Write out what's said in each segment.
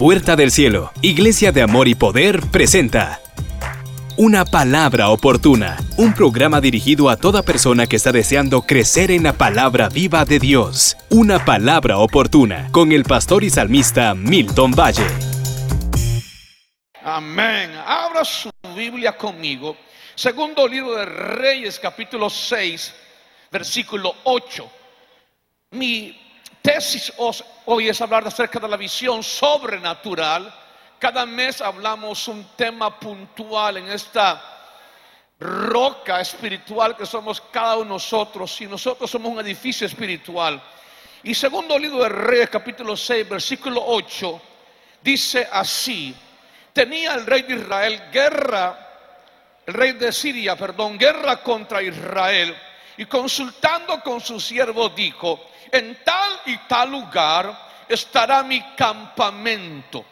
puerta del cielo, Iglesia de Amor y Poder presenta Una palabra oportuna, un programa dirigido a toda persona que está deseando crecer en la palabra viva de Dios. Una palabra oportuna, con el pastor y salmista Milton Valle. Amén. Abra su Biblia conmigo. Segundo libro de Reyes, capítulo 6, versículo 8. Mi tesis hoy es hablar acerca de la visión sobrenatural. Cada mes hablamos un tema puntual en esta roca espiritual que somos cada uno de nosotros y nosotros somos un edificio espiritual. Y segundo libro de Reyes, capítulo 6, versículo 8, dice así, tenía el rey de Israel guerra, el rey de Siria, perdón, guerra contra Israel y consultando con su siervo dijo, en tal y tal lugar estará mi campamento.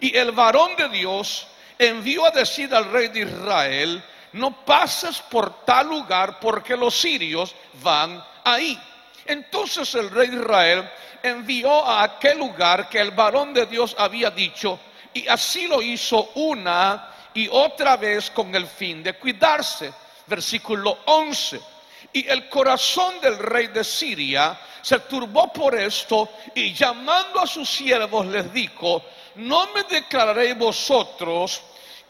Y el varón de Dios envió a decir al rey de Israel, no pases por tal lugar porque los sirios van ahí. Entonces el rey de Israel envió a aquel lugar que el varón de Dios había dicho, y así lo hizo una y otra vez con el fin de cuidarse. Versículo 11. Y el corazón del rey de Siria se turbó por esto y llamando a sus siervos les dijo, no me declararéis vosotros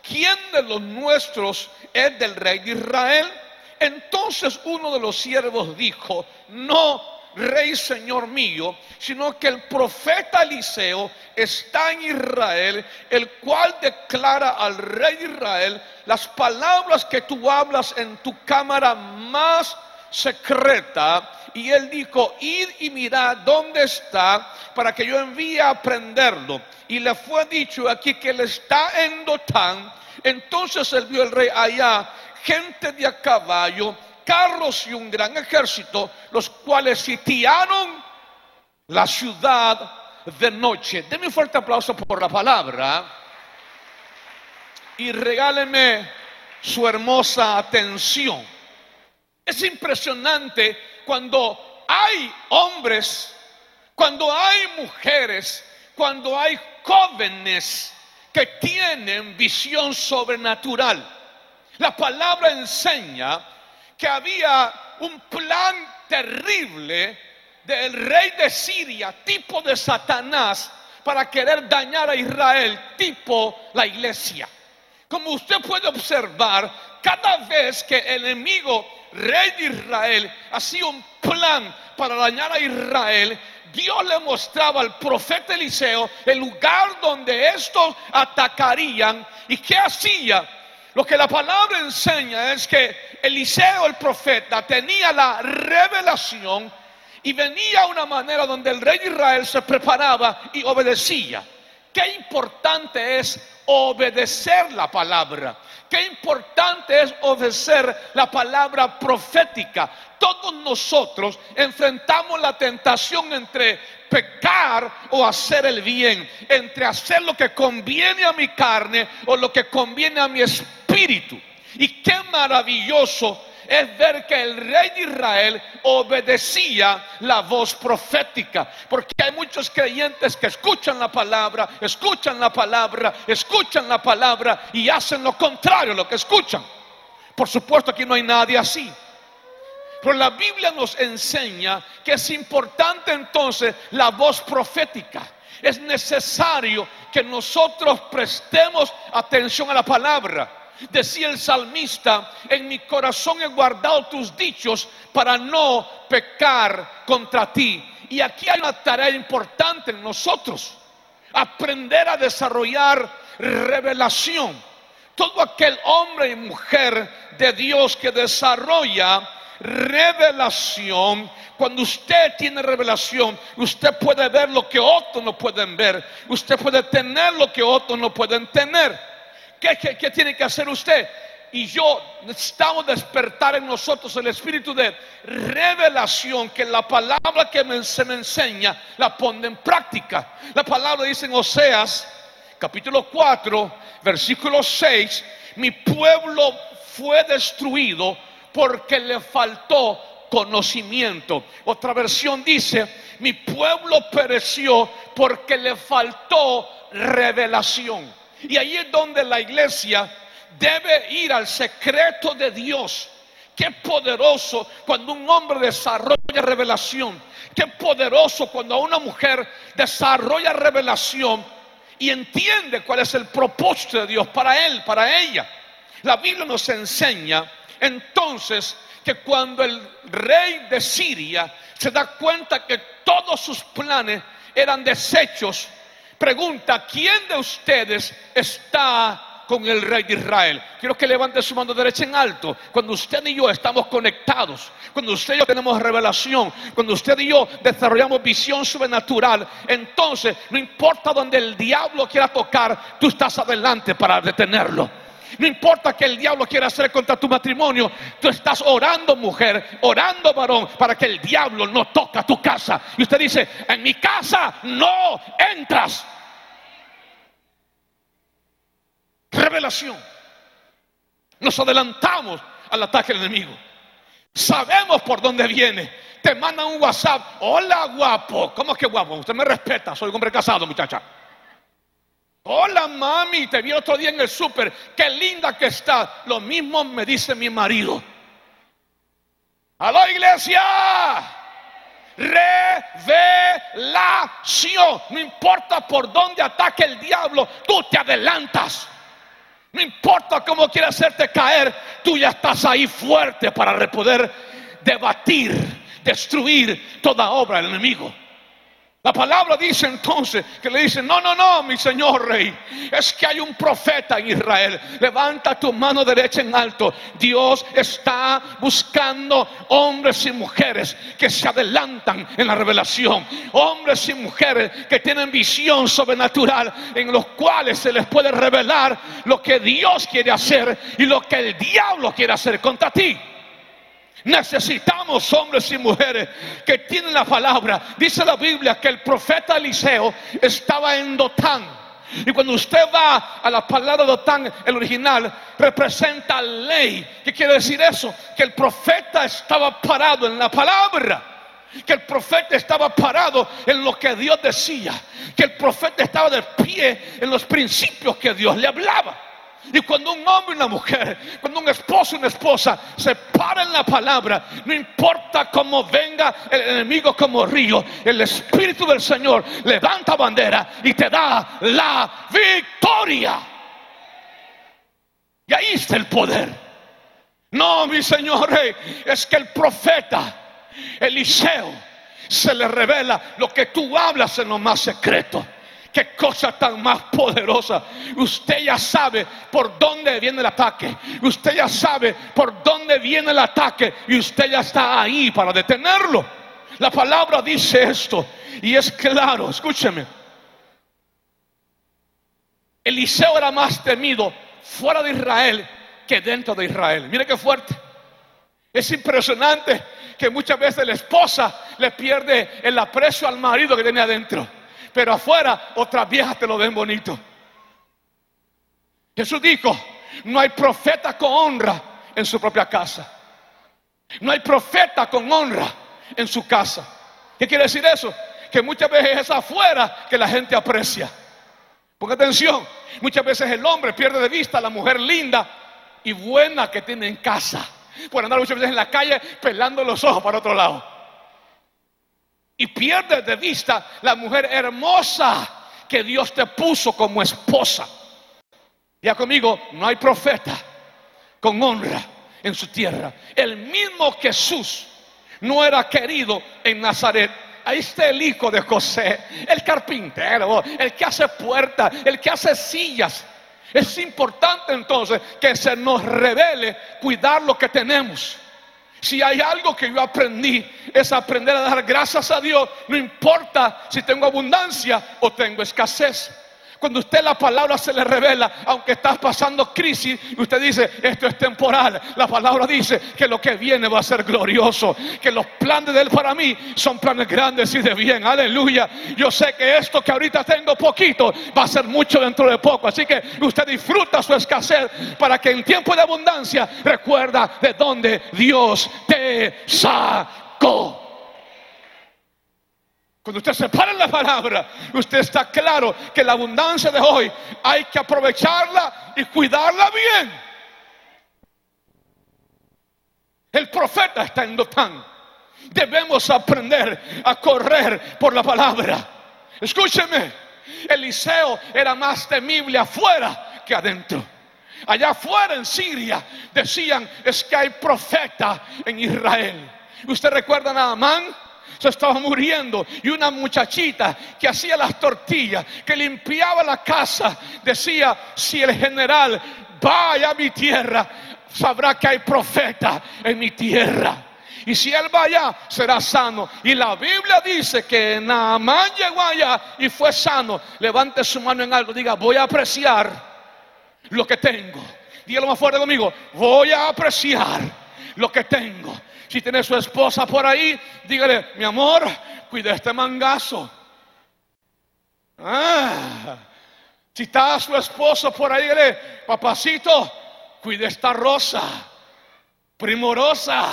quién de los nuestros es del rey de Israel. Entonces uno de los siervos dijo, no, rey señor mío, sino que el profeta Eliseo está en Israel, el cual declara al rey de Israel las palabras que tú hablas en tu cámara más secreta y él dijo, id y mirad dónde está para que yo envíe a prenderlo. Y le fue dicho aquí que él está en Dotán. Entonces él vio el rey allá, gente de a caballo, carros y un gran ejército, los cuales sitiaron la ciudad de noche. Deme un fuerte aplauso por la palabra y regáleme su hermosa atención. Es impresionante cuando hay hombres, cuando hay mujeres, cuando hay jóvenes que tienen visión sobrenatural. La palabra enseña que había un plan terrible del rey de Siria, tipo de Satanás, para querer dañar a Israel, tipo la iglesia. Como usted puede observar, cada vez que el enemigo rey de Israel, hacía un plan para dañar a Israel, Dios le mostraba al profeta Eliseo el lugar donde estos atacarían y qué hacía. Lo que la palabra enseña es que Eliseo el profeta tenía la revelación y venía una manera donde el rey de Israel se preparaba y obedecía. Qué importante es obedecer la palabra. Qué importante es obedecer la palabra profética. Todos nosotros enfrentamos la tentación entre pecar o hacer el bien, entre hacer lo que conviene a mi carne o lo que conviene a mi espíritu. Y qué maravilloso es ver que el rey de Israel obedecía la voz profética. Porque hay muchos creyentes que escuchan la palabra, escuchan la palabra, escuchan la palabra y hacen lo contrario a lo que escuchan. Por supuesto aquí no hay nadie así. Pero la Biblia nos enseña que es importante entonces la voz profética. Es necesario que nosotros prestemos atención a la palabra. Decía el salmista, en mi corazón he guardado tus dichos para no pecar contra ti. Y aquí hay una tarea importante en nosotros, aprender a desarrollar revelación. Todo aquel hombre y mujer de Dios que desarrolla revelación. Cuando usted tiene revelación, usted puede ver lo que otros no pueden ver. Usted puede tener lo que otros no pueden tener. ¿Qué, tiene que hacer usted? y yo necesitamos despertar en nosotros el espíritu de revelación que la palabra que se me enseña la pone en práctica. La palabra dice en Oseas capítulo 4 versículo 6, mi pueblo fue destruido porque le faltó conocimiento. Otra versión dice, mi pueblo pereció porque le faltó revelación. Y ahí es donde la iglesia debe ir al secreto de Dios. Qué poderoso cuando un hombre desarrolla revelación. Qué poderoso cuando una mujer desarrolla revelación y entiende cuál es el propósito de Dios para él, para ella. La Biblia nos enseña entonces que cuando el rey de Siria se da cuenta que todos sus planes eran desechos, pregunta, ¿quién de ustedes está con el rey de Israel? Quiero que levante su mano derecha en alto. Cuando usted y yo estamos conectados, cuando usted y yo tenemos revelación, cuando usted y yo desarrollamos visión sobrenatural, entonces no importa donde el diablo quiera tocar, tú estás adelante para detenerlo. No importa que el diablo quiera hacer contra tu matrimonio, tú estás orando mujer, orando varón, para que el diablo no toque tu casa. Y usted dice, en mi casa no entras. Revelación. Nos adelantamos al ataque del enemigo. Sabemos por dónde viene. Te mandan un WhatsApp. Hola guapo. ¿Cómo que guapo? Usted me respeta. Soy un hombre casado, muchacha. Hola mami, te vi otro día en el súper, qué linda que está. Lo mismo me dice mi marido. la iglesia. Revelación. No importa por dónde ataque el diablo, tú te adelantas. No importa cómo quiera hacerte caer, tú ya estás ahí fuerte para poder debatir, destruir toda obra del enemigo. La palabra dice entonces que le dice, no, no, no, mi señor rey, es que hay un profeta en Israel. Levanta tu mano derecha en alto. Dios está buscando hombres y mujeres que se adelantan en la revelación. Hombres y mujeres que tienen visión sobrenatural en los cuales se les puede revelar lo que Dios quiere hacer y lo que el diablo quiere hacer contra ti. Necesitamos hombres y mujeres que tienen la palabra. Dice la Biblia que el profeta Eliseo estaba en Dotán. Y cuando usted va a la palabra Dotán, el original, representa ley. ¿Qué quiere decir eso? Que el profeta estaba parado en la palabra que el profeta estaba parado en lo que Dios decía, que el profeta estaba de pie en los principios que Dios le hablaba. Y cuando un hombre y una mujer, cuando un esposo y una esposa se paran la palabra, no importa cómo venga el enemigo como río, el Espíritu del Señor levanta bandera y te da la victoria. Y ahí está el poder. No, mi Señor, es que el profeta Eliseo se le revela lo que tú hablas en lo más secreto. Qué cosa tan más poderosa. Usted ya sabe por dónde viene el ataque. Usted ya sabe por dónde viene el ataque y usted ya está ahí para detenerlo. La palabra dice esto y es claro, escúcheme. Eliseo era más temido fuera de Israel que dentro de Israel. Mire qué fuerte. Es impresionante que muchas veces la esposa le pierde el aprecio al marido que tiene adentro pero afuera otras viejas te lo ven bonito. Jesús dijo, no hay profeta con honra en su propia casa. No hay profeta con honra en su casa. ¿Qué quiere decir eso? Que muchas veces es afuera que la gente aprecia. Ponga atención, muchas veces el hombre pierde de vista a la mujer linda y buena que tiene en casa. Por andar muchas veces en la calle pelando los ojos para otro lado y pierdes de vista la mujer hermosa que Dios te puso como esposa. Ya conmigo, no hay profeta con honra en su tierra. El mismo Jesús no era querido en Nazaret. Ahí está el hijo de José, el carpintero, el que hace puertas, el que hace sillas. Es importante entonces que se nos revele cuidar lo que tenemos. Si hay algo que yo aprendí es aprender a dar gracias a Dios, no importa si tengo abundancia o tengo escasez. Cuando usted la palabra se le revela, aunque estás pasando crisis, usted dice, esto es temporal. La palabra dice que lo que viene va a ser glorioso, que los planes de Él para mí son planes grandes y de bien. Aleluya. Yo sé que esto que ahorita tengo poquito va a ser mucho dentro de poco. Así que usted disfruta su escasez para que en tiempo de abundancia recuerda de dónde Dios te sacó. Cuando usted se para en la palabra, usted está claro que la abundancia de hoy hay que aprovecharla y cuidarla bien. El profeta está en Dotán. Debemos aprender a correr por la palabra. Escúcheme, Eliseo era más temible afuera que adentro. Allá afuera en Siria decían es que hay profeta en Israel. ¿Usted recuerda a Amán? Se estaba muriendo y una muchachita que hacía las tortillas, que limpiaba la casa, decía, si el general vaya a mi tierra, sabrá que hay profeta en mi tierra. Y si él va allá, será sano. Y la Biblia dice que Naamán llegó allá y fue sano. Levante su mano en algo, diga, voy a apreciar lo que tengo. Dígalo más fuerte conmigo, voy a apreciar lo que tengo. Si tiene su esposa por ahí, dígale, mi amor, cuide este mangazo. Ah, si está su esposo por ahí, dígale, papacito, cuide esta rosa, primorosa.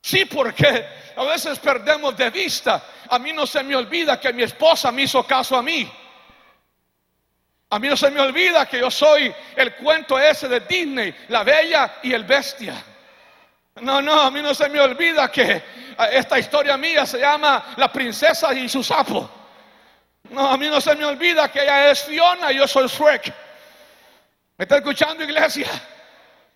Sí, porque a veces perdemos de vista. A mí no se me olvida que mi esposa me hizo caso a mí. A mí no se me olvida que yo soy el cuento ese de Disney, la bella y el bestia. No, no, a mí no se me olvida que eh, esta historia mía se llama La princesa y su sapo. No, a mí no se me olvida que ella es Fiona y yo soy Shrek. ¿Me está escuchando, iglesia?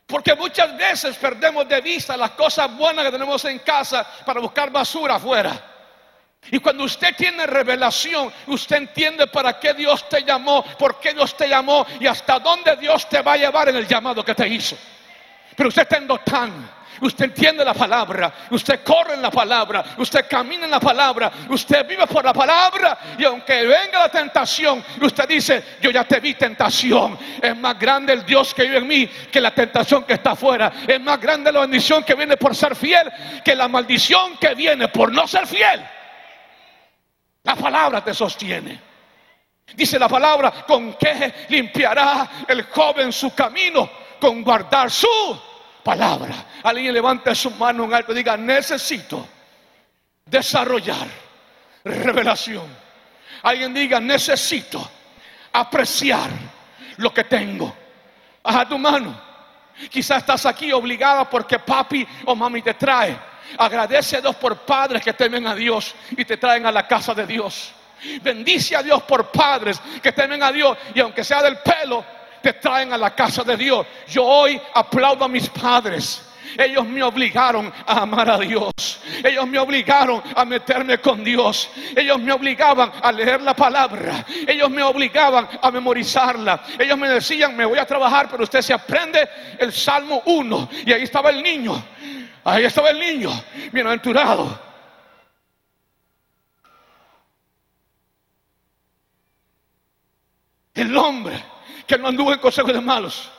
Porque muchas veces perdemos de vista las cosas buenas que tenemos en casa para buscar basura afuera. Y cuando usted tiene revelación, usted entiende para qué Dios te llamó, por qué Dios te llamó y hasta dónde Dios te va a llevar en el llamado que te hizo. Pero usted está en Dotán usted entiende la palabra, usted corre en la palabra, usted camina en la palabra, usted vive por la palabra y aunque venga la tentación, usted dice, yo ya te vi tentación, es más grande el Dios que vive en mí que la tentación que está afuera, es más grande la bendición que viene por ser fiel que la maldición que viene por no ser fiel. La palabra te sostiene. Dice la palabra, ¿con qué limpiará el joven su camino? Con guardar su palabra. Alguien levante su mano en alto y diga, necesito desarrollar revelación. Alguien diga, necesito apreciar lo que tengo. A tu mano. Quizás estás aquí obligada porque papi o mami te trae. Agradece a Dios por padres que temen a Dios y te traen a la casa de Dios. Bendice a Dios por padres que temen a Dios y aunque sea del pelo, te traen a la casa de Dios. Yo hoy aplaudo a mis padres. Ellos me obligaron a amar a Dios. Ellos me obligaron a meterme con Dios. Ellos me obligaban a leer la palabra. Ellos me obligaban a memorizarla. Ellos me decían, me voy a trabajar, pero usted se aprende el Salmo 1. Y ahí estaba el niño. Ahí estaba el niño, bienaventurado. El hombre que no anduvo en consejos de malos,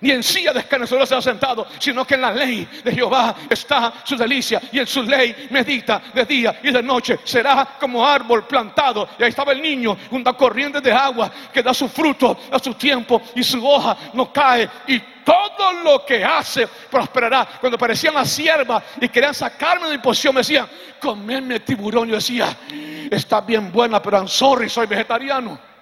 ni en silla de escarnecedores se ha sentado, sino que en la ley de Jehová está su delicia y en su ley medita de día y de noche. Será como árbol plantado. Y ahí estaba el niño, una corriente de agua que da su fruto a su tiempo y su hoja no cae. Y todo lo que hace prosperará. Cuando parecían las siervas y querían sacarme de mi posición, me decían, comerme tiburón. Yo decía, está bien buena, pero I'm sorry, soy vegetariano.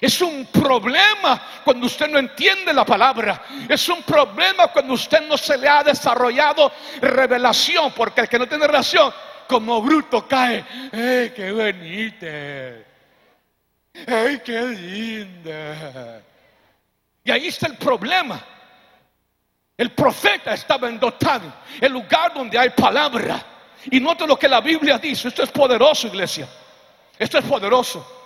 Es un problema cuando usted no entiende la palabra. Es un problema cuando usted no se le ha desarrollado revelación. Porque el que no tiene relación, como bruto cae. ¡Ay, qué bonita! ¡Ay, qué linda! Y ahí está el problema. El profeta estaba en Dotán, el lugar donde hay palabra. Y note lo que la Biblia dice. Esto es poderoso, iglesia. Esto es poderoso.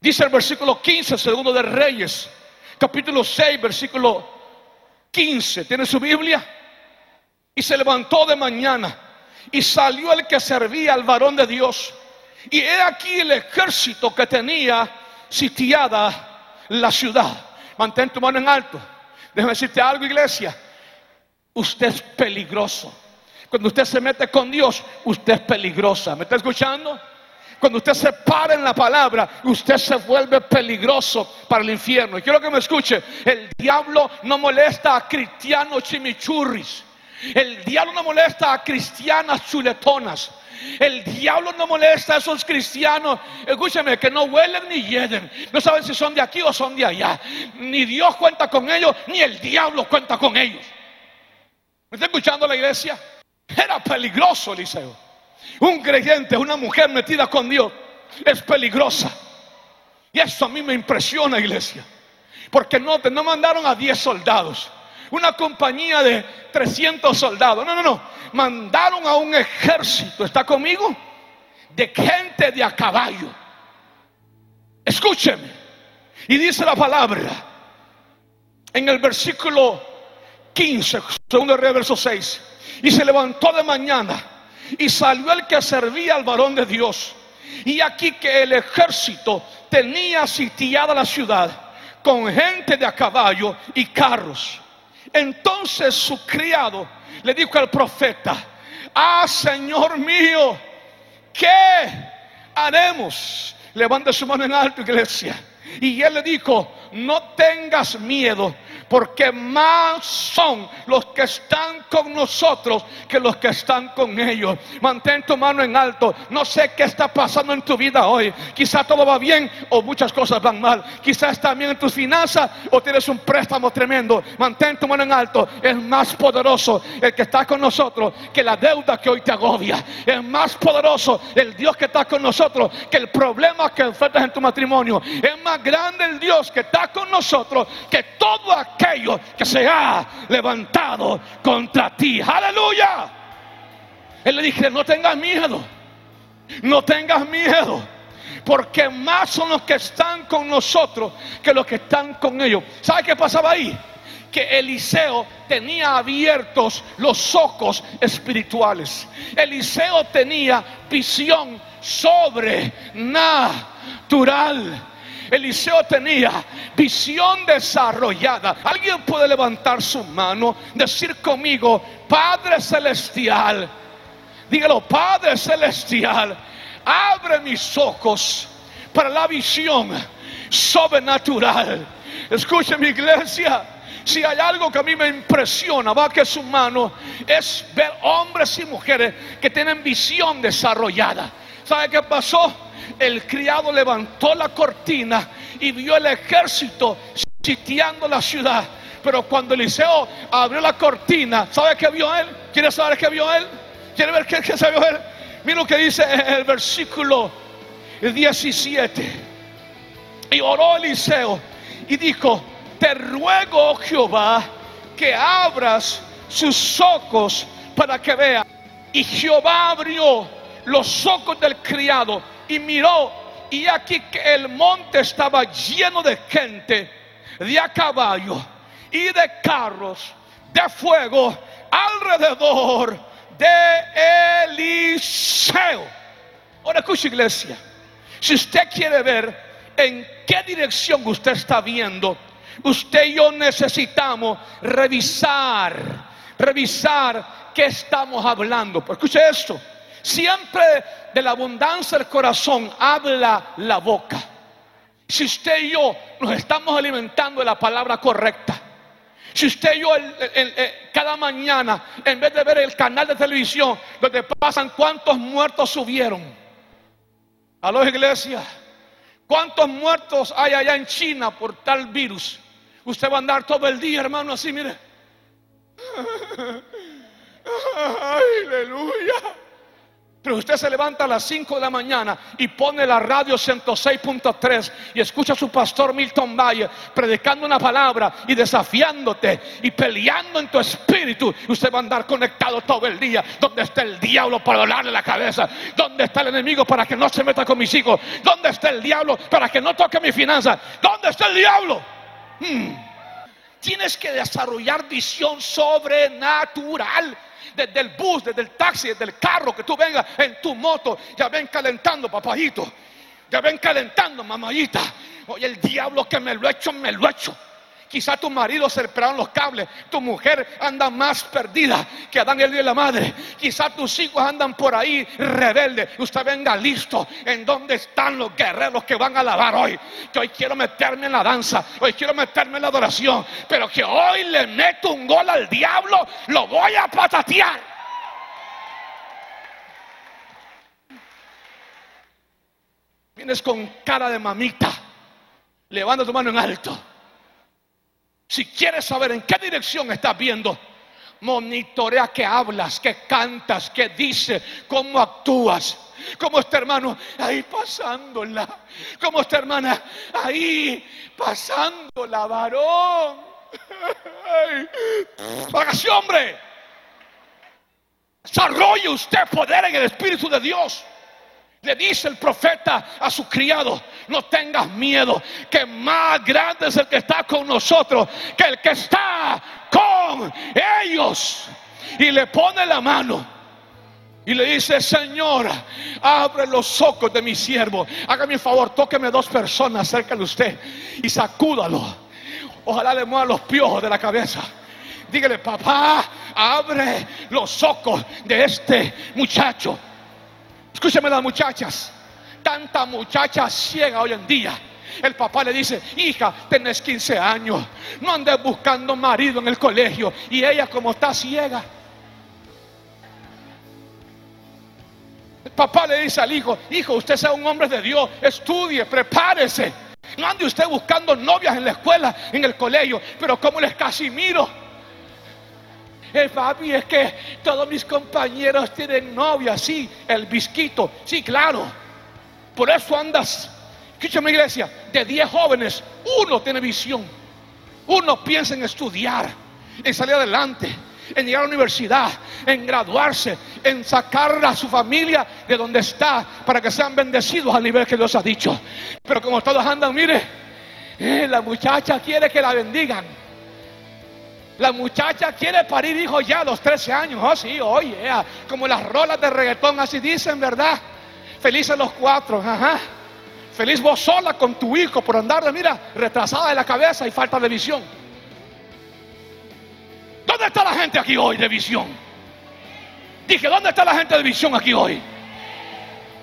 Dice el versículo 15, segundo de Reyes, capítulo 6, versículo 15. ¿Tiene su Biblia? Y se levantó de mañana y salió el que servía al varón de Dios. Y he aquí el ejército que tenía sitiada la ciudad. Mantén tu mano en alto. Déjame decirte algo, iglesia. Usted es peligroso. Cuando usted se mete con Dios, usted es peligrosa. ¿Me está escuchando? Cuando usted se para en la palabra, usted se vuelve peligroso para el infierno. Y quiero que me escuche, el diablo no molesta a cristianos chimichurris. El diablo no molesta a cristianas chuletonas. El diablo no molesta a esos cristianos, escúcheme, que no huelen ni hieden. No saben si son de aquí o son de allá. Ni Dios cuenta con ellos, ni el diablo cuenta con ellos. ¿Me está escuchando la iglesia? Era peligroso Eliseo. Un creyente, una mujer metida con Dios, es peligrosa. Y eso a mí me impresiona, iglesia. Porque no, no mandaron a 10 soldados una compañía de 300 soldados. No, no, no. Mandaron a un ejército, ¿está conmigo? De gente de a caballo. Escúcheme. Y dice la palabra en el versículo 15, segundo rey, verso 6. Y se levantó de mañana y salió el que servía al varón de Dios. Y aquí que el ejército tenía sitiada la ciudad con gente de a caballo y carros. Entonces su criado le dijo al profeta, ah Señor mío, ¿qué haremos? Levanta su mano en alto, iglesia. Y él le dijo, no tengas miedo porque más son los que están con nosotros que los que están con ellos. Mantén tu mano en alto. No sé qué está pasando en tu vida hoy. Quizá todo va bien o muchas cosas van mal. Quizás bien en tus finanzas o tienes un préstamo tremendo. Mantén tu mano en alto. Es más poderoso el que está con nosotros que la deuda que hoy te agobia. Es más poderoso el Dios que está con nosotros que el problema que enfrentas en tu matrimonio. Es más grande el Dios que está con nosotros que todo que se ha levantado contra ti. Aleluya. Él le dije, no tengas miedo. No tengas miedo. Porque más son los que están con nosotros que los que están con ellos. ¿Sabe qué pasaba ahí? que Eliseo tenía abiertos los ojos espirituales. Eliseo tenía visión sobrenatural. Eliseo tenía visión desarrollada. Alguien puede levantar su mano, decir conmigo, Padre Celestial, dígalo, Padre Celestial, abre mis ojos para la visión sobrenatural. Escuche mi iglesia. Si hay algo que a mí me impresiona, va que su mano, es ver hombres y mujeres que tienen visión desarrollada. ¿Sabe qué pasó? El criado levantó la cortina y vio el ejército sitiando la ciudad. Pero cuando Eliseo abrió la cortina, ¿sabe qué vio él? ¿Quiere saber qué vio él? ¿Quiere ver qué, qué vio él? Mira lo que dice el versículo 17. Y oró Eliseo y dijo, te ruego, Jehová, que abras sus ojos para que vea. Y Jehová abrió los ojos del criado y miró y aquí que el monte estaba lleno de gente, de a caballo y de carros, de fuego alrededor de Eliseo. Ahora escucha iglesia, si usted quiere ver en qué dirección usted está viendo, usted y yo necesitamos revisar, revisar qué estamos hablando. Escuche esto. Siempre de la abundancia del corazón habla la boca. Si usted y yo nos estamos alimentando de la palabra correcta, si usted y yo cada mañana, en vez de ver el canal de televisión donde pasan cuántos muertos subieron, a los iglesias, cuántos muertos hay allá en China por tal virus, usted va a andar todo el día, hermano, así, mire. Aleluya. Pero usted se levanta a las 5 de la mañana y pone la radio 106.3 y escucha a su pastor Milton Valle predicando una palabra y desafiándote y peleando en tu espíritu. Usted va a andar conectado todo el día. ¿Dónde está el diablo para dolarle la cabeza? ¿Dónde está el enemigo para que no se meta con mis hijos? ¿Dónde está el diablo para que no toque mi finanza? ¿Dónde está el diablo? Hmm. Tienes que desarrollar visión sobrenatural desde el bus, desde el taxi, desde el carro, que tú vengas en tu moto, ya ven calentando, papayito. Ya ven calentando, mamayita. Oye, el diablo que me lo ha hecho, me lo ha hecho. Quizá tu marido se le pelaron los cables, tu mujer anda más perdida que Adán el de la madre. Quizá tus hijos andan por ahí rebeldes. Usted venga listo. ¿En dónde están los guerreros que van a alabar hoy? Que hoy quiero meterme en la danza, hoy quiero meterme en la adoración, pero que hoy le meto un gol al diablo, lo voy a patatear. Vienes con cara de mamita. Levanta tu mano en alto. Si quieres saber en qué dirección estás viendo, monitorea qué hablas, qué cantas, qué dices, cómo actúas. Como esta hermano ahí pasándola. Como esta hermana ahí pasándola, varón. Hágase hombre. Desarrolle usted poder en el Espíritu de Dios. Le dice el profeta a su criado, no tengas miedo, que más grande es el que está con nosotros que el que está con ellos. Y le pone la mano. Y le dice, Señor, abre los ojos de mi siervo. Hágame un favor, tóqueme dos personas cerca de usted y sacúdalo. Ojalá le mueva los piojos de la cabeza. Dígale, papá, abre los ojos de este muchacho. Escúcheme las muchachas. Tanta muchacha ciega hoy en día. El papá le dice, hija, tenés 15 años, no andes buscando marido en el colegio. Y ella como está ciega. El papá le dice al hijo, hijo, usted sea un hombre de Dios, estudie, prepárese. No ande usted buscando novias en la escuela, en el colegio, pero como les Casimiro. El papi es que todos mis compañeros tienen novia, sí, el bisquito, sí, claro. Por eso andas, escúchame iglesia, de 10 jóvenes, uno tiene visión. Uno piensa en estudiar, en salir adelante, en llegar a la universidad, en graduarse, en sacar a su familia de donde está para que sean bendecidos al nivel que Dios ha dicho. Pero como todos andan, mire, eh, la muchacha quiere que la bendigan. La muchacha quiere parir hijos ya a los 13 años. Oh, sí, oye, como las rolas de reggaetón, así dicen, ¿verdad? Felices los cuatro, ajá. Feliz vos sola con tu hijo por andar, mira, retrasada de la cabeza y falta de visión. ¿Dónde está la gente aquí hoy de visión? Dije, ¿dónde está la gente de visión aquí hoy?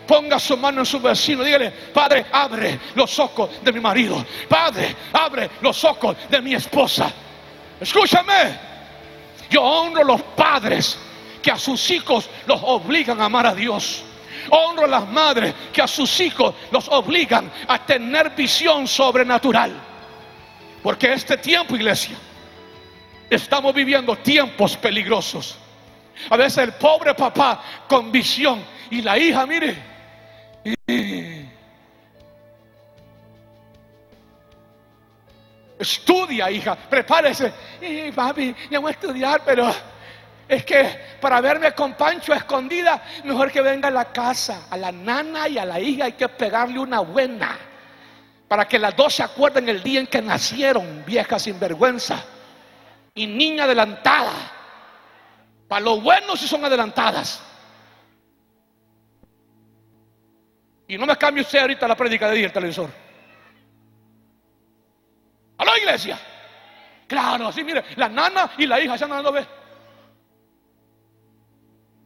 Ponga su mano en su vecino, dígale, Padre, abre los ojos de mi marido. Padre, abre los ojos de mi esposa. Escúchame, yo honro los padres que a sus hijos los obligan a amar a Dios. Honro a las madres que a sus hijos los obligan a tener visión sobrenatural. Porque este tiempo, iglesia, estamos viviendo tiempos peligrosos. A veces el pobre papá con visión y la hija, mire, Estudia, hija, prepárese. Y papi, ya voy a estudiar, pero es que para verme con Pancho escondida, mejor que venga a la casa. A la nana y a la hija hay que pegarle una buena. Para que las dos se acuerden el día en que nacieron, vieja sinvergüenza. Y niña adelantada. Para lo bueno si son adelantadas. Y no me cambie usted ahorita la prédica de día el televisor. A la iglesia. Claro, así mire, la nana y la hija se andan dando.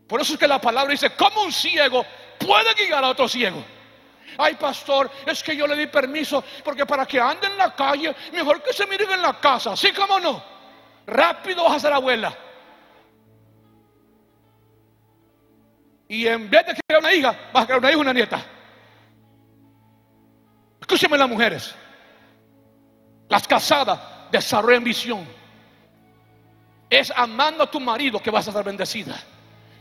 Por eso es que la palabra dice, como un ciego puede guiar a otro ciego. Ay, pastor, es que yo le di permiso porque para que ande en la calle, mejor que se miren en la casa. ¿Sí como no? Rápido vas a ser abuela. Y en vez de crear una hija, vas a crear una hija y una nieta. Escúcheme las mujeres. Las casadas desarrollan visión. Es amando a tu marido que vas a ser bendecida.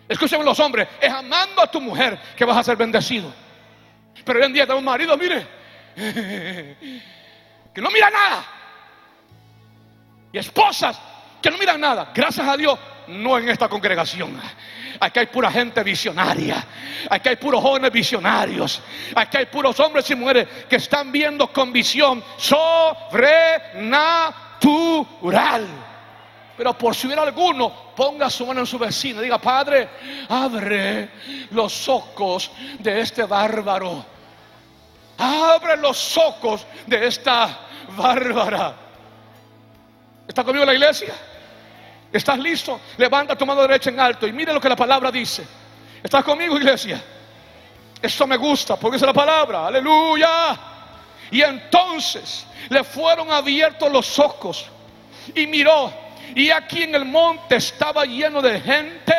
Escúchame los hombres, es amando a tu mujer que vas a ser bendecido. Pero hoy en día un marido, mire, que no mira nada. Y esposas que no miran nada. Gracias a Dios, no en esta congregación. Aquí hay pura gente visionaria. Aquí hay puros jóvenes visionarios. Aquí hay puros hombres y mujeres que están viendo con visión sobrenatural. Pero por si hubiera alguno, ponga su mano en su vecino diga, Padre, abre los ojos de este bárbaro. Abre los ojos de esta bárbara. ¿Está conmigo la iglesia? ¿Estás listo? Levanta tu mano derecha en alto y mire lo que la palabra dice. ¿Estás conmigo, iglesia? Esto me gusta porque es la palabra. Aleluya. Y entonces le fueron abiertos los ojos y miró. Y aquí en el monte estaba lleno de gente,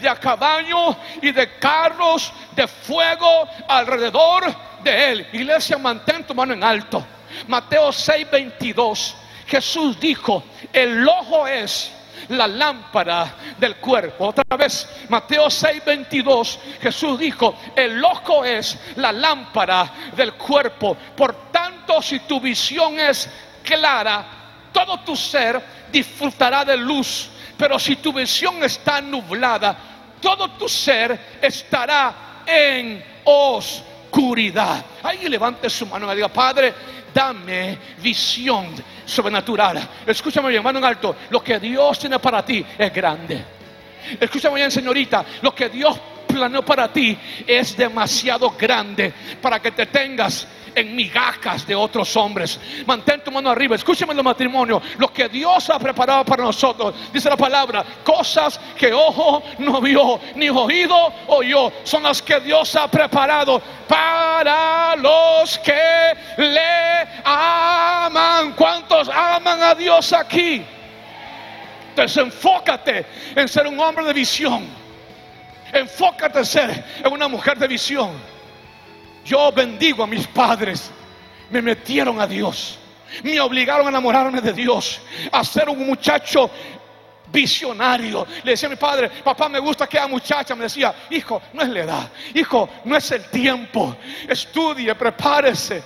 de a caballo y de carros de fuego alrededor de él. Iglesia, mantén tu mano en alto. Mateo 6:22. Jesús dijo, el ojo es la lámpara del cuerpo. Otra vez, Mateo 6:22, Jesús dijo, el ojo es la lámpara del cuerpo. Por tanto, si tu visión es clara, todo tu ser disfrutará de luz. Pero si tu visión está nublada, todo tu ser estará en oscuridad. Alguien levante su mano y diga, Padre, dame visión sobrenatural. Escúchame bien, mano en alto. Lo que Dios tiene para ti es grande. Escúchame bien, señorita. Lo que Dios planeó para ti es demasiado grande para que te tengas en migajas de otros hombres. Mantén tu mano arriba. Escúchame los matrimonios. Lo que Dios ha preparado para nosotros. Dice la palabra. Cosas que ojo no vio, ni oído oyó. Son las que Dios ha preparado para los que le aman. ¿Cuántos aman a Dios aquí? Entonces enfócate en ser un hombre de visión. Enfócate en ser una mujer de visión. Yo bendigo a mis padres. Me metieron a Dios. Me obligaron a enamorarme de Dios. A ser un muchacho visionario. Le decía a mi padre, papá, me gusta que muchacha. Me decía, hijo, no es la edad. Hijo, no es el tiempo. Estudie, prepárese.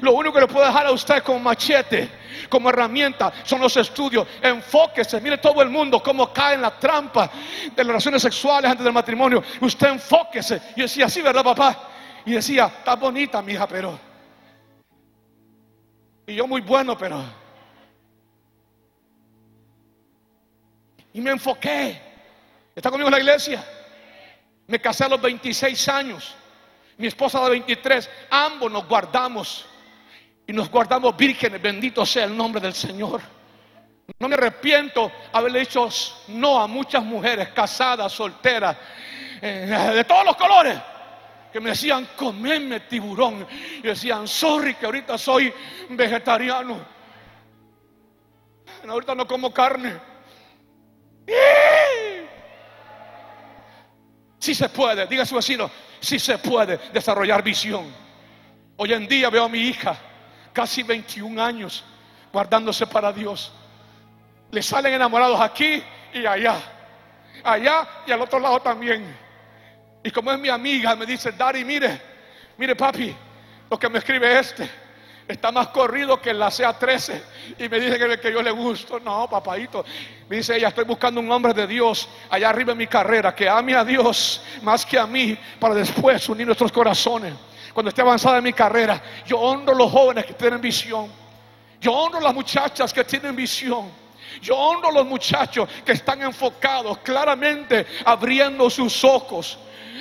Lo único que le puedo dejar a usted como machete, como herramienta, son los estudios. Enfóquese. Mire todo el mundo cómo cae en la trampa de las relaciones sexuales antes del matrimonio. Usted enfóquese. Y decía, sí, ¿verdad, papá? Y decía, está bonita, mi hija, pero. Y yo muy bueno, pero. Y me enfoqué. ¿Está conmigo en la iglesia? Me casé a los 26 años. Mi esposa de 23. Ambos nos guardamos. Y nos guardamos vírgenes. Bendito sea el nombre del Señor. No me arrepiento haberle dicho no a muchas mujeres casadas, solteras, eh, de todos los colores que me decían, comeme tiburón. Y decían, sorry que ahorita soy vegetariano. Ahorita no como carne. Si se puede, diga a su vecino, si se puede desarrollar visión. Hoy en día veo a mi hija, casi 21 años, guardándose para Dios. Le salen enamorados aquí y allá. Allá y al otro lado también. Y como es mi amiga, me dice, Dari, mire, mire papi, lo que me escribe este está más corrido que la CA13 y me dice que, que yo le gusto. No, papadito. Me dice ella, estoy buscando un hombre de Dios allá arriba en mi carrera que ame a Dios más que a mí para después unir nuestros corazones. Cuando esté avanzada en mi carrera, yo honro a los jóvenes que tienen visión. Yo honro a las muchachas que tienen visión. Yo honro a los muchachos que están enfocados claramente abriendo sus ojos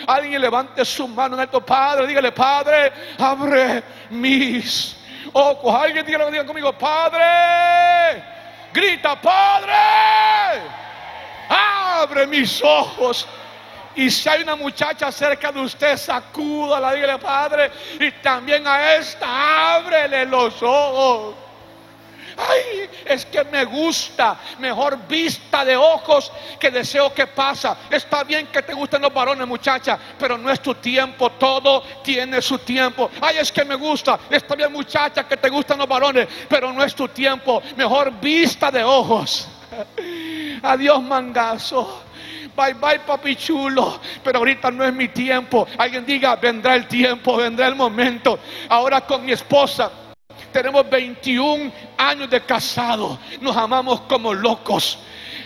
Alguien levante su mano en alto, Padre, dígale, Padre, abre mis ojos. Alguien dígale, diga conmigo, Padre, grita, Padre, abre mis ojos. Y si hay una muchacha cerca de usted, sacúdala, dígale, Padre, y también a esta, ábrele los ojos. Ay, es que me gusta. Mejor vista de ojos que deseo que pasa. Está bien que te gusten los varones, muchacha, pero no es tu tiempo. Todo tiene su tiempo. Ay, es que me gusta. Está bien, muchacha, que te gustan los varones, pero no es tu tiempo. Mejor vista de ojos. Adiós, mangazo. Bye bye, papi chulo. Pero ahorita no es mi tiempo. Alguien diga, vendrá el tiempo, vendrá el momento. Ahora con mi esposa tenemos 21 años de casado. Nos amamos como locos.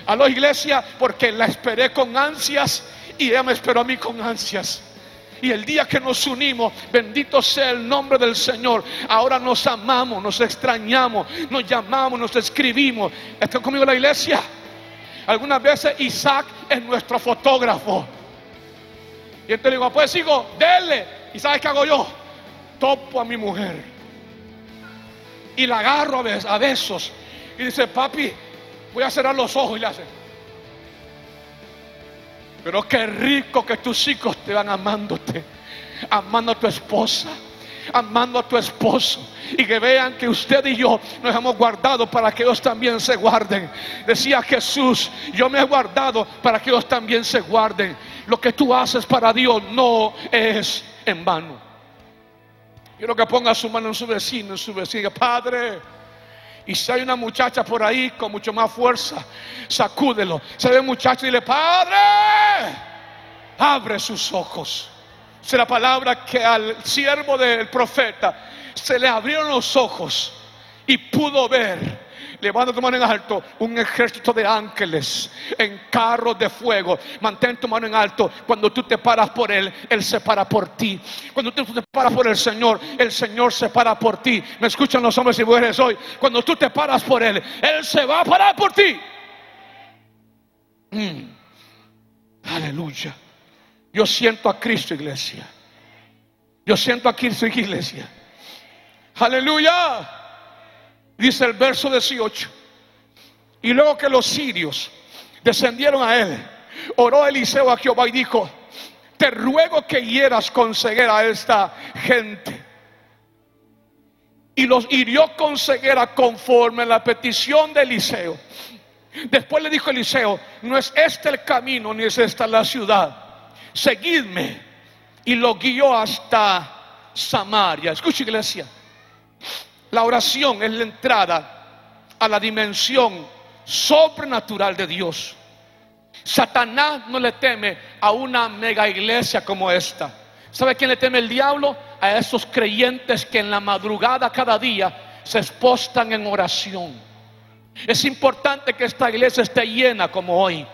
A la iglesia porque la esperé con ansias y ella me esperó a mí con ansias. Y el día que nos unimos, bendito sea el nombre del Señor. Ahora nos amamos, nos extrañamos, nos llamamos, nos escribimos. ¿Están conmigo en la iglesia? Algunas veces Isaac es nuestro fotógrafo. Y entonces le digo, pues sigo, dele. ¿Y sabes qué hago yo? Topo a mi mujer y la agarro a besos. Y dice, papi, Voy a cerrar los ojos y le hace. Pero qué rico que tus hijos te van amándote, amando a tu esposa, amando a tu esposo y que vean que usted y yo nos hemos guardado para que ellos también se guarden. Decía Jesús, yo me he guardado para que ellos también se guarden. Lo que tú haces para Dios no es en vano. Quiero que ponga su mano en su vecino, en su vecina, Padre. Y si hay una muchacha por ahí con mucho más fuerza, sacúdelo. Se ve muchacho y dile, Padre, abre sus ojos. Es la palabra que al siervo del profeta se le abrieron los ojos y pudo ver Levanta tu mano en alto. Un ejército de ángeles en carros de fuego. Mantén tu mano en alto. Cuando tú te paras por Él, Él se para por ti. Cuando tú te paras por el Señor, el Señor se para por ti. Me escuchan los hombres y mujeres hoy. Cuando tú te paras por Él, Él se va a parar por ti. Mm. Aleluya. Yo siento a Cristo, iglesia. Yo siento a Cristo, iglesia. Aleluya. Dice el verso 18. Y luego que los sirios descendieron a él, oró Eliseo a Jehová y dijo, te ruego que hieras con ceguera a esta gente. Y los hirió con ceguera conforme a la petición de Eliseo. Después le dijo Eliseo, no es este el camino ni es esta la ciudad. Seguidme. Y lo guió hasta Samaria. Escucha iglesia. La oración es la entrada a la dimensión sobrenatural de Dios. Satanás no le teme a una mega iglesia como esta. ¿Sabe quién le teme el diablo? A esos creyentes que en la madrugada cada día se expostan en oración. Es importante que esta iglesia esté llena como hoy.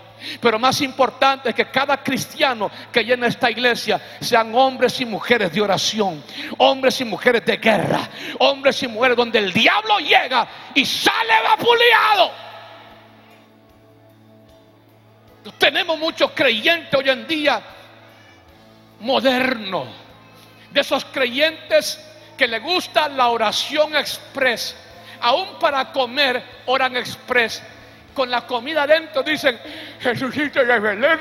Pero más importante es que cada cristiano que llena esta iglesia sean hombres y mujeres de oración, hombres y mujeres de guerra, hombres y mujeres donde el diablo llega y sale vapuleado. Tenemos muchos creyentes hoy en día modernos, de esos creyentes que le gusta la oración express, aún para comer oran express con la comida dentro, dicen, Jesucito de Belén,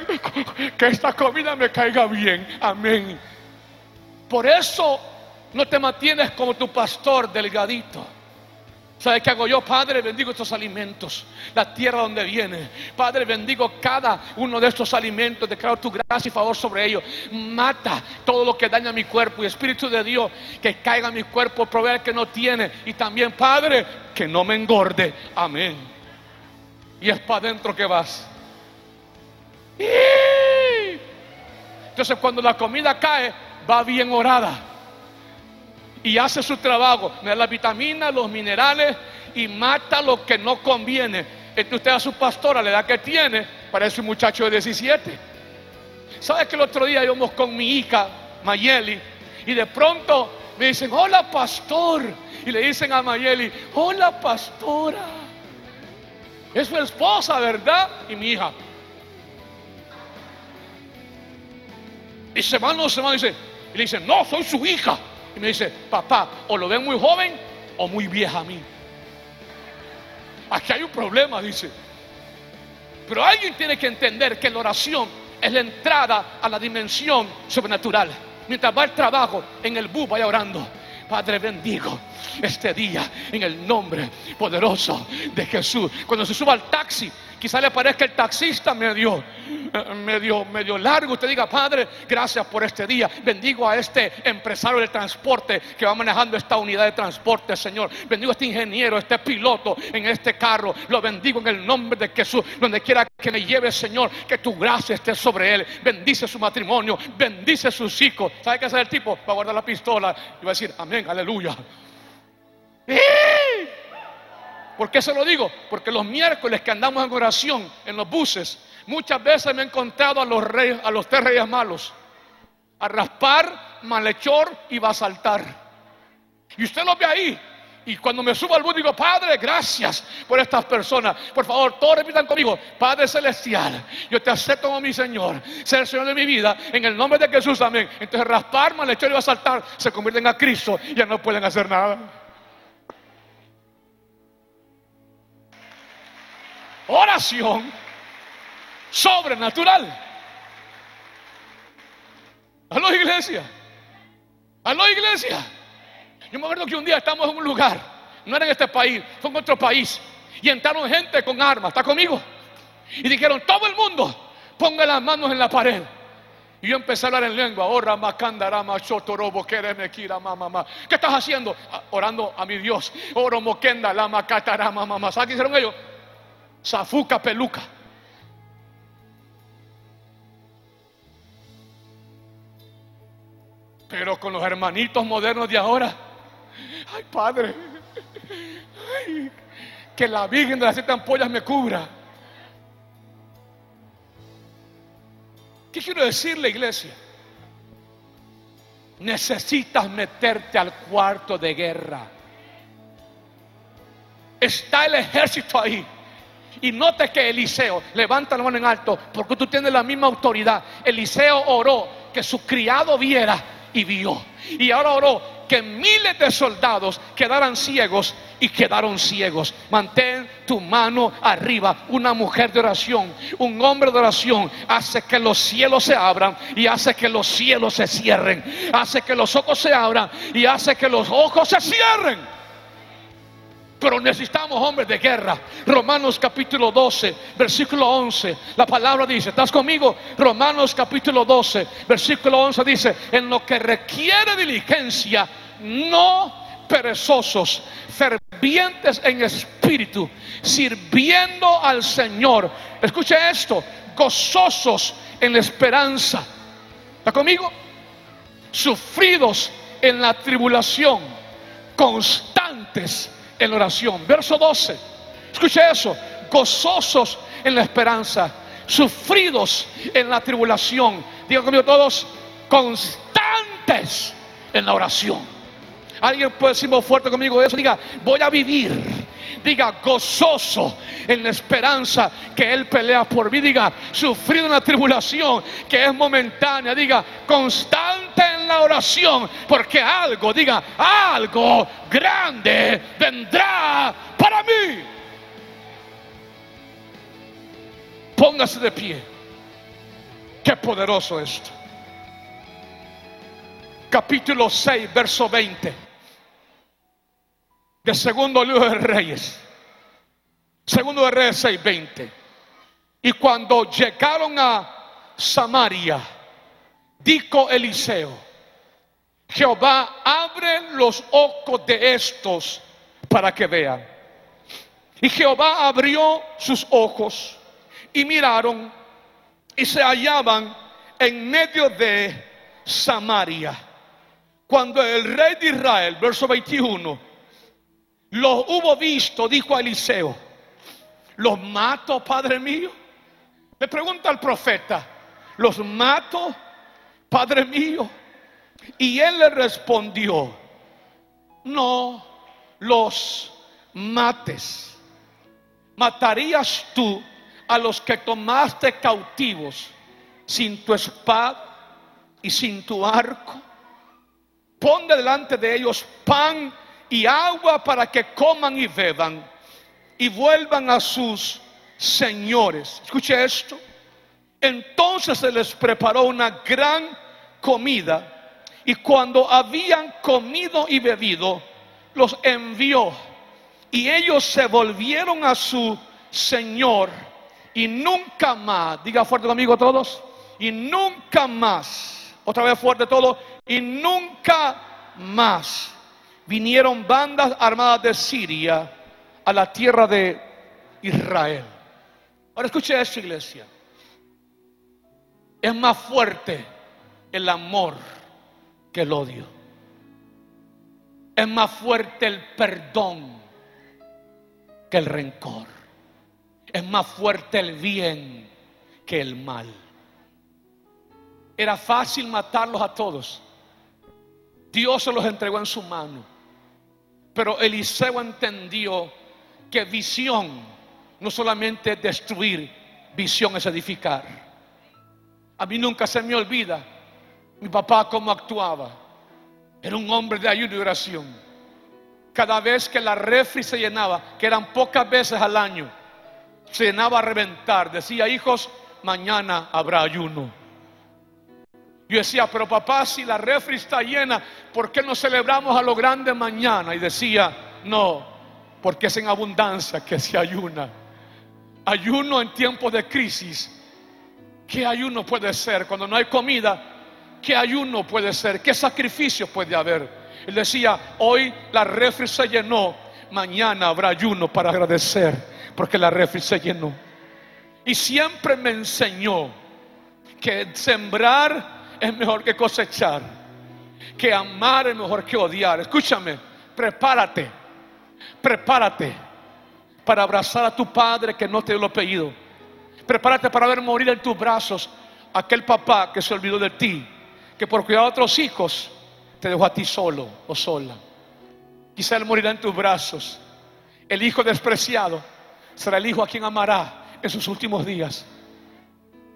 que esta comida me caiga bien. Amén. Por eso no te mantienes como tu pastor delgadito. ¿Sabe qué hago yo? Padre, bendigo estos alimentos, la tierra donde viene. Padre, bendigo cada uno de estos alimentos, declaro tu gracia y favor sobre ellos. Mata todo lo que daña mi cuerpo y Espíritu de Dios, que caiga mi cuerpo, provee que no tiene. Y también, Padre, que no me engorde. Amén y es para adentro que vas. Entonces cuando la comida cae, va bien orada. Y hace su trabajo, me da la vitamina, los minerales y mata lo que no conviene. Entonces usted a su pastora, la edad que tiene, parece un muchacho de 17. ¿Sabe que el otro día íbamos con mi hija, Mayeli, y de pronto me dicen, hola pastor. Y le dicen a Mayeli, hola pastora. Es su esposa, ¿verdad? Y mi hija. Y se van se van, y dice, y le dice, no, soy su hija. Y me dice, papá, o lo ven muy joven o muy vieja a mí. Aquí hay un problema, dice. Pero alguien tiene que entender que la oración es la entrada a la dimensión sobrenatural. Mientras va el trabajo, en el bus vaya orando. Padre, bendigo este día en el nombre poderoso de Jesús. Cuando se suba al taxi, quizá le parezca el taxista medio, eh, medio, medio largo. Usted diga, Padre, gracias por este día. Bendigo a este empresario del transporte que va manejando esta unidad de transporte, Señor. Bendigo a este ingeniero, este piloto en este carro. Lo bendigo en el nombre de Jesús. Donde quiera que me lleve, Señor, que tu gracia esté sobre él. Bendice su matrimonio, bendice sus hijos. ¿Sabe qué hace el tipo? Va a guardar la pistola y va a decir, amén, aleluya. ¿Por qué se lo digo? Porque los miércoles que andamos en oración en los buses, muchas veces me he encontrado a los reyes, a los tres reyes malos, a raspar, malhechor y va a saltar. Y usted lo ve ahí. Y cuando me subo al bus digo, Padre, gracias por estas personas. Por favor, todos repitan conmigo, Padre Celestial, yo te acepto como mi Señor, ser el Señor de mi vida, en el nombre de Jesús, amén. Entonces raspar, malhechor y va a saltar, se convierten a Cristo ya no pueden hacer nada. Oración sobrenatural. Aló iglesia. Aló iglesia. Yo me acuerdo que un día estamos en un lugar, no era en este país, fue en otro país, y entraron gente con armas, ¿está conmigo? Y dijeron, todo el mundo ponga las manos en la pared. Y yo empecé a hablar en lengua. Oh, ¿Qué estás haciendo? Ah, orando a mi Dios. Oro moquenda, lama catarama, mamá. ¿Sabes qué hicieron ellos? Zafuca peluca. Pero con los hermanitos modernos de ahora, ay Padre, que la Virgen de las siete ampollas me cubra. ¿Qué quiero decirle, iglesia? Necesitas meterte al cuarto de guerra. Está el ejército ahí. Y note que Eliseo levanta la mano en alto porque tú tienes la misma autoridad. Eliseo oró que su criado viera y vio. Y ahora oró que miles de soldados quedaran ciegos y quedaron ciegos. Mantén tu mano arriba. Una mujer de oración, un hombre de oración hace que los cielos se abran y hace que los cielos se cierren. Hace que los ojos se abran y hace que los ojos se cierren. Pero necesitamos hombres de guerra. Romanos capítulo 12, versículo 11. La palabra dice, ¿estás conmigo? Romanos capítulo 12, versículo 11 dice, en lo que requiere diligencia, no perezosos, fervientes en espíritu, sirviendo al Señor. Escuche esto, gozosos en la esperanza. ¿Está conmigo? Sufridos en la tribulación, constantes en oración. Verso 12. Escuche eso. Gozosos en la esperanza, sufridos en la tribulación. Diga conmigo todos, constantes en la oración. Alguien puede decir muy fuerte conmigo eso. Diga, voy a vivir. Diga, gozoso en la esperanza que Él pelea por mí. Diga, sufrido en la tribulación que es momentánea. Diga, constante en la oración. Porque algo, diga, algo grande vendrá para mí. Póngase de pie. Qué poderoso esto. Capítulo 6, verso 20 de segundo libro de Reyes. Segundo de Reyes 6:20. Y cuando llegaron a Samaria, dijo Eliseo, Jehová abre los ojos de estos para que vean. Y Jehová abrió sus ojos y miraron y se hallaban en medio de Samaria. Cuando el rey de Israel, verso 21, los hubo visto, dijo Eliseo, los mato, Padre mío. Le pregunta al profeta, los mato, Padre mío. Y él le respondió, no los mates. ¿Matarías tú a los que tomaste cautivos sin tu espada y sin tu arco? Pon delante de ellos pan y agua para que coman y beban y vuelvan a sus señores. Escuche esto. Entonces se les preparó una gran comida y cuando habían comido y bebido, los envió y ellos se volvieron a su Señor y nunca más, diga fuerte conmigo todos, y nunca más, otra vez fuerte todo, y nunca más vinieron bandas armadas de Siria a la tierra de Israel. Ahora escuche esto, iglesia. Es más fuerte el amor que el odio. Es más fuerte el perdón que el rencor. Es más fuerte el bien que el mal. Era fácil matarlos a todos. Dios se los entregó en su mano. Pero Eliseo entendió que visión no solamente es destruir, visión es edificar. A mí nunca se me olvida mi papá cómo actuaba. Era un hombre de ayuda y oración. Cada vez que la refri se llenaba, que eran pocas veces al año, se llenaba a reventar. Decía, hijos, mañana habrá ayuno. Yo decía, pero papá, si la refri está llena, ¿por qué no celebramos a lo grande mañana? Y decía, no, porque es en abundancia que se ayuna. Ayuno en tiempos de crisis. ¿Qué ayuno puede ser? Cuando no hay comida, ¿qué ayuno puede ser? ¿Qué sacrificio puede haber? Él decía, hoy la refri se llenó, mañana habrá ayuno para agradecer, porque la refri se llenó. Y siempre me enseñó que sembrar es mejor que cosechar, que amar es mejor que odiar. Escúchame, prepárate, prepárate para abrazar a tu padre que no te dio lo pedido. Prepárate para ver morir en tus brazos aquel papá que se olvidó de ti, que por cuidar a otros hijos te dejó a ti solo o sola. Quizá él morirá en tus brazos. El hijo despreciado será el hijo a quien amará en sus últimos días.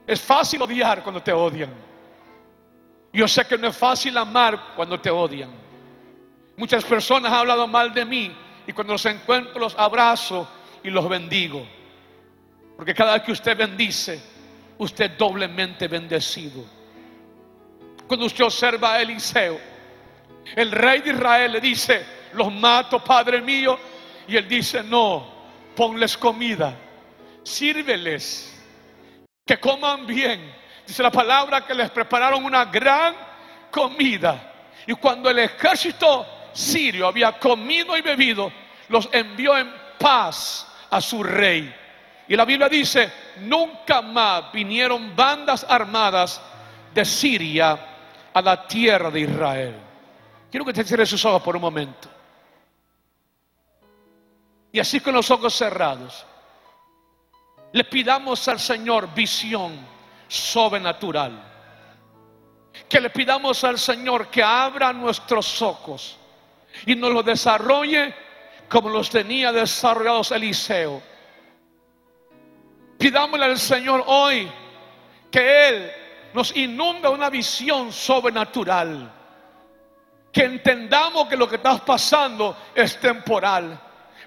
Es fácil odiar cuando te odian. Yo sé que no es fácil amar cuando te odian. Muchas personas han hablado mal de mí y cuando los encuentro los abrazo y los bendigo. Porque cada vez que usted bendice, usted es doblemente bendecido. Cuando usted observa a Eliseo, el rey de Israel le dice, los mato, Padre mío. Y él dice, no, ponles comida, sírveles, que coman bien Dice la palabra que les prepararon una gran comida. Y cuando el ejército sirio había comido y bebido, los envió en paz a su rey. Y la Biblia dice, nunca más vinieron bandas armadas de Siria a la tierra de Israel. Quiero que te cierres sus ojos por un momento. Y así con los ojos cerrados, le pidamos al Señor visión sobrenatural. Que le pidamos al Señor que abra nuestros ojos y nos lo desarrolle como los tenía desarrollados Eliseo. Pidámosle al Señor hoy que Él nos inunda una visión sobrenatural. Que entendamos que lo que está pasando es temporal,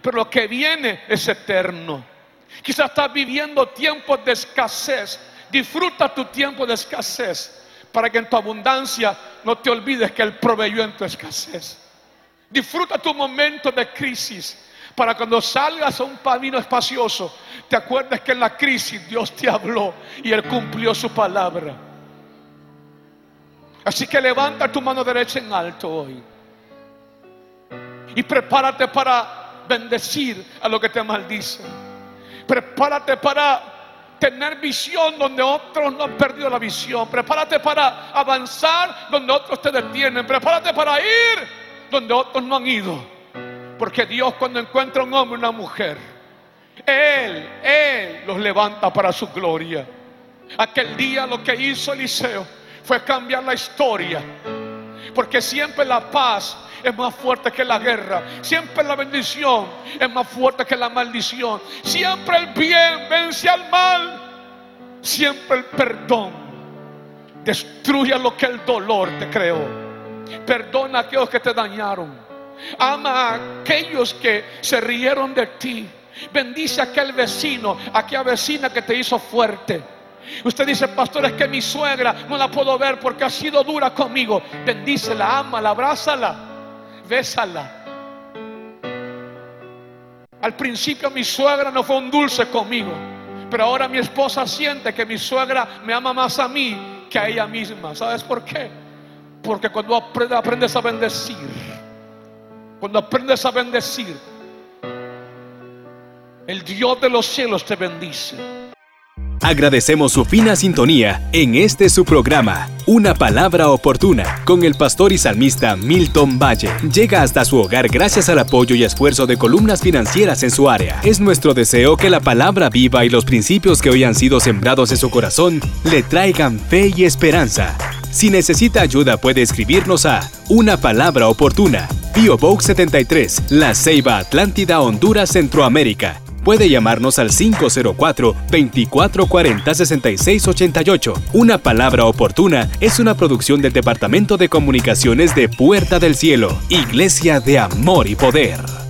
pero lo que viene es eterno. Quizás estás viviendo tiempos de escasez, Disfruta tu tiempo de escasez para que en tu abundancia no te olvides que Él proveyó en tu escasez. Disfruta tu momento de crisis para cuando salgas a un camino espacioso, te acuerdes que en la crisis Dios te habló y Él cumplió su palabra. Así que levanta tu mano derecha en alto hoy y prepárate para bendecir a lo que te maldice. Prepárate para tener visión donde otros no han perdido la visión. Prepárate para avanzar donde otros te detienen. Prepárate para ir donde otros no han ido. Porque Dios cuando encuentra un hombre una mujer, Él, Él los levanta para su gloria. Aquel día lo que hizo Eliseo fue cambiar la historia. Porque siempre la paz es más fuerte que la guerra. Siempre la bendición es más fuerte que la maldición. Siempre el bien vence al mal. Siempre el perdón destruye lo que el dolor te creó. Perdona a aquellos que te dañaron. Ama a aquellos que se rieron de ti. Bendice a aquel vecino, a aquella vecina que te hizo fuerte. Usted dice, pastor, es que mi suegra no la puedo ver porque ha sido dura conmigo. Bendícela, la abrázala bésala. Al principio mi suegra no fue un dulce conmigo, pero ahora mi esposa siente que mi suegra me ama más a mí que a ella misma. ¿Sabes por qué? Porque cuando aprendes a bendecir, cuando aprendes a bendecir, el Dios de los cielos te bendice. Agradecemos su fina sintonía en este su programa, Una Palabra Oportuna, con el pastor y salmista Milton Valle. Llega hasta su hogar gracias al apoyo y esfuerzo de columnas financieras en su área. Es nuestro deseo que la palabra viva y los principios que hoy han sido sembrados en su corazón le traigan fe y esperanza. Si necesita ayuda puede escribirnos a Una Palabra Oportuna, Bio Box 73, La Ceiba Atlántida, Honduras, Centroamérica puede llamarnos al 504-2440-6688. Una palabra oportuna es una producción del Departamento de Comunicaciones de Puerta del Cielo, Iglesia de Amor y Poder.